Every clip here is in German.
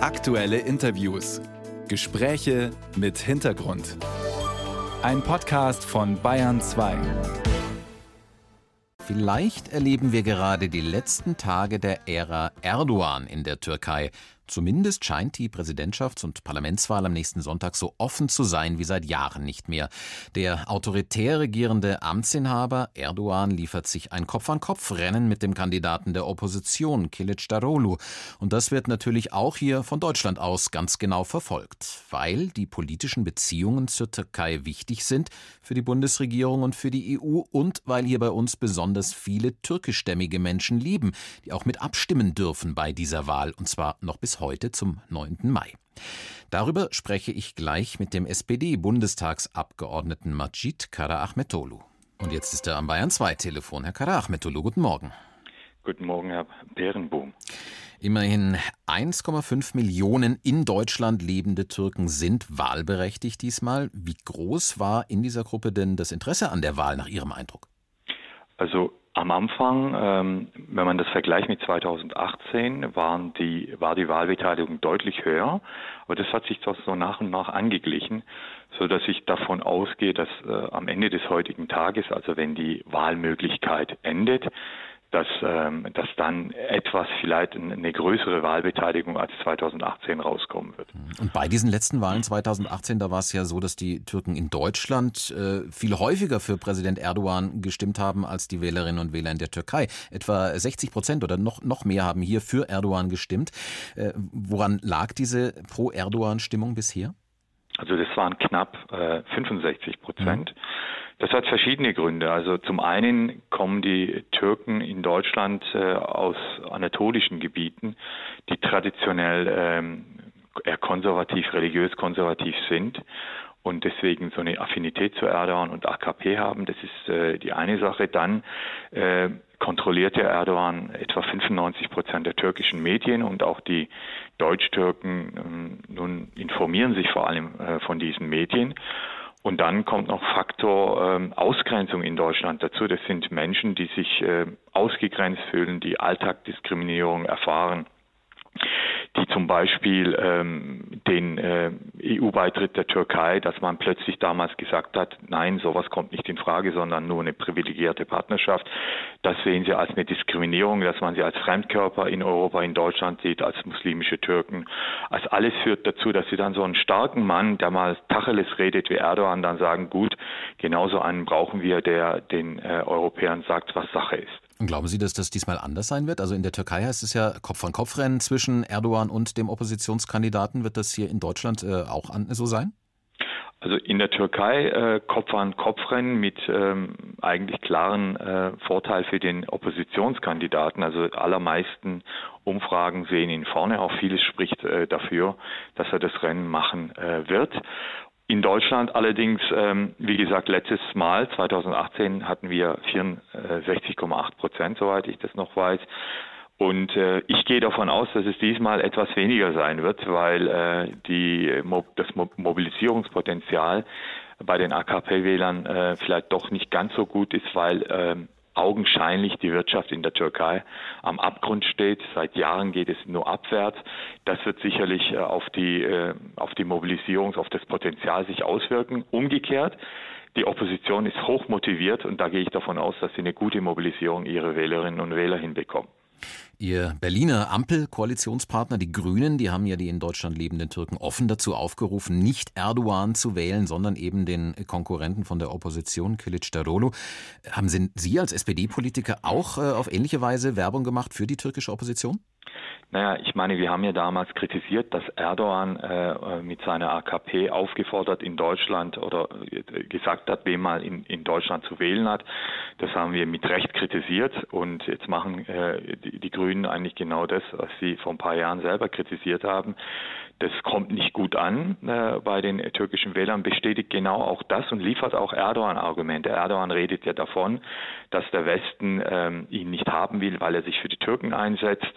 Aktuelle Interviews. Gespräche mit Hintergrund. Ein Podcast von Bayern 2. Vielleicht erleben wir gerade die letzten Tage der Ära Erdogan in der Türkei. Zumindest scheint die Präsidentschafts- und Parlamentswahl am nächsten Sonntag so offen zu sein wie seit Jahren nicht mehr. Der autoritär regierende Amtsinhaber Erdogan liefert sich ein Kopf-an-Kopf-Rennen mit dem Kandidaten der Opposition, Kilic Darolu. Und das wird natürlich auch hier von Deutschland aus ganz genau verfolgt, weil die politischen Beziehungen zur Türkei wichtig sind für die Bundesregierung und für die EU und weil hier bei uns besonders viele türkischstämmige Menschen leben, die auch mit abstimmen dürfen bei dieser Wahl, und zwar noch bis heute zum 9. Mai. Darüber spreche ich gleich mit dem SPD-Bundestagsabgeordneten Majid Karaahmetolu. Und jetzt ist er am Bayern 2 Telefon. Herr Karaahmetolu, guten Morgen. Guten Morgen, Herr Berenbohm. Immerhin 1,5 Millionen in Deutschland lebende Türken sind wahlberechtigt diesmal. Wie groß war in dieser Gruppe denn das Interesse an der Wahl nach Ihrem Eindruck? Also am Anfang, ähm, wenn man das vergleicht mit 2018, waren die, war die Wahlbeteiligung deutlich höher. Aber das hat sich doch so nach und nach angeglichen, so dass ich davon ausgehe, dass äh, am Ende des heutigen Tages, also wenn die Wahlmöglichkeit endet, dass, ähm, dass dann etwas vielleicht eine größere Wahlbeteiligung als 2018 rauskommen wird. Und bei diesen letzten Wahlen 2018, da war es ja so, dass die Türken in Deutschland äh, viel häufiger für Präsident Erdogan gestimmt haben als die Wählerinnen und Wähler in der Türkei. Etwa 60 Prozent oder noch, noch mehr haben hier für Erdogan gestimmt. Äh, woran lag diese Pro-Erdogan-Stimmung bisher? Also das waren knapp äh, 65 Prozent. Mhm. Das hat verschiedene Gründe. Also zum einen kommen die Türken in Deutschland äh, aus anatolischen Gebieten, die traditionell ähm, eher konservativ, religiös konservativ sind und deswegen so eine Affinität zu Erdogan und AKP haben. Das ist äh, die eine Sache. Dann äh, kontrollierte Erdogan etwa 95 Prozent der türkischen Medien und auch die Deutsch-Türken ähm, nun informieren sich vor allem äh, von diesen Medien. Und dann kommt noch Faktor ähm, Ausgrenzung in Deutschland dazu. Das sind Menschen, die sich äh, ausgegrenzt fühlen, die Alltagdiskriminierung erfahren die zum Beispiel ähm, den äh, EU-Beitritt der Türkei, dass man plötzlich damals gesagt hat, nein, sowas kommt nicht in Frage, sondern nur eine privilegierte Partnerschaft. Das sehen sie als eine Diskriminierung, dass man sie als Fremdkörper in Europa, in Deutschland sieht, als muslimische Türken. Als alles führt dazu, dass sie dann so einen starken Mann, der mal Tacheles redet wie Erdogan, dann sagen, gut, genauso einen brauchen wir, der den äh, Europäern sagt, was Sache ist. Und glauben Sie, dass das diesmal anders sein wird? Also in der Türkei heißt es ja Kopf-an-Kopf-Rennen zwischen Erdogan und dem Oppositionskandidaten. Wird das hier in Deutschland äh, auch an, so sein? Also in der Türkei äh, Kopf an Kopf rennen mit ähm, eigentlich klaren äh, Vorteil für den Oppositionskandidaten. Also allermeisten Umfragen sehen ihn vorne. Auch vieles spricht äh, dafür, dass er das Rennen machen äh, wird. In Deutschland allerdings, ähm, wie gesagt, letztes Mal, 2018, hatten wir 64,8 Prozent, soweit ich das noch weiß. Und äh, ich gehe davon aus, dass es diesmal etwas weniger sein wird, weil äh, die, das Mobilisierungspotenzial bei den AKP-Wählern äh, vielleicht doch nicht ganz so gut ist, weil ähm, augenscheinlich die Wirtschaft in der Türkei am Abgrund steht. Seit Jahren geht es nur abwärts. Das wird sicherlich äh, auf die, äh, auf die Mobilisierung, auf das Potenzial sich auswirken. Umgekehrt, die Opposition ist hoch motiviert und da gehe ich davon aus, dass sie eine gute Mobilisierung ihrer Wählerinnen und Wähler hinbekommen. Ihr Berliner Ampel-Koalitionspartner, die Grünen, die haben ja die in Deutschland lebenden Türken offen dazu aufgerufen, nicht Erdogan zu wählen, sondern eben den Konkurrenten von der Opposition, Kilic Darolo. Haben Sie als SPD-Politiker auch äh, auf ähnliche Weise Werbung gemacht für die türkische Opposition? Naja, ich meine, wir haben ja damals kritisiert, dass Erdogan äh, mit seiner AKP aufgefordert in Deutschland oder äh, gesagt hat, wem mal in, in Deutschland zu wählen hat. Das haben wir mit Recht kritisiert und jetzt machen äh, die, die Grünen eigentlich genau das, was sie vor ein paar Jahren selber kritisiert haben. Das kommt nicht gut an äh, bei den türkischen Wählern, bestätigt genau auch das und liefert auch Erdogan-Argumente. Erdogan redet ja davon, dass der Westen ähm, ihn nicht haben will, weil er sich für die Türken einsetzt.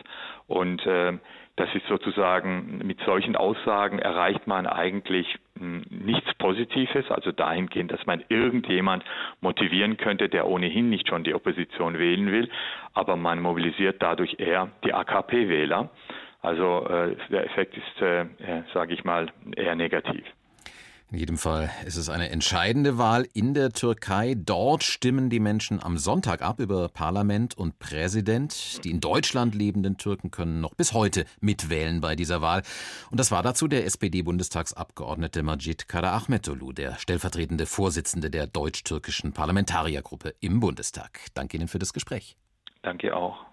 Und äh, das ist sozusagen, mit solchen Aussagen erreicht man eigentlich hm, nichts Positives, also dahingehend, dass man irgendjemand motivieren könnte, der ohnehin nicht schon die Opposition wählen will, aber man mobilisiert dadurch eher die AKP-Wähler. Also äh, der Effekt ist, äh, sage ich mal, eher negativ. In jedem Fall ist es eine entscheidende Wahl in der Türkei. Dort stimmen die Menschen am Sonntag ab über Parlament und Präsident. Die in Deutschland lebenden Türken können noch bis heute mitwählen bei dieser Wahl. Und das war dazu der SPD-Bundestagsabgeordnete Majid Karaahmetolu, der stellvertretende Vorsitzende der deutsch-türkischen Parlamentariergruppe im Bundestag. Danke Ihnen für das Gespräch. Danke auch.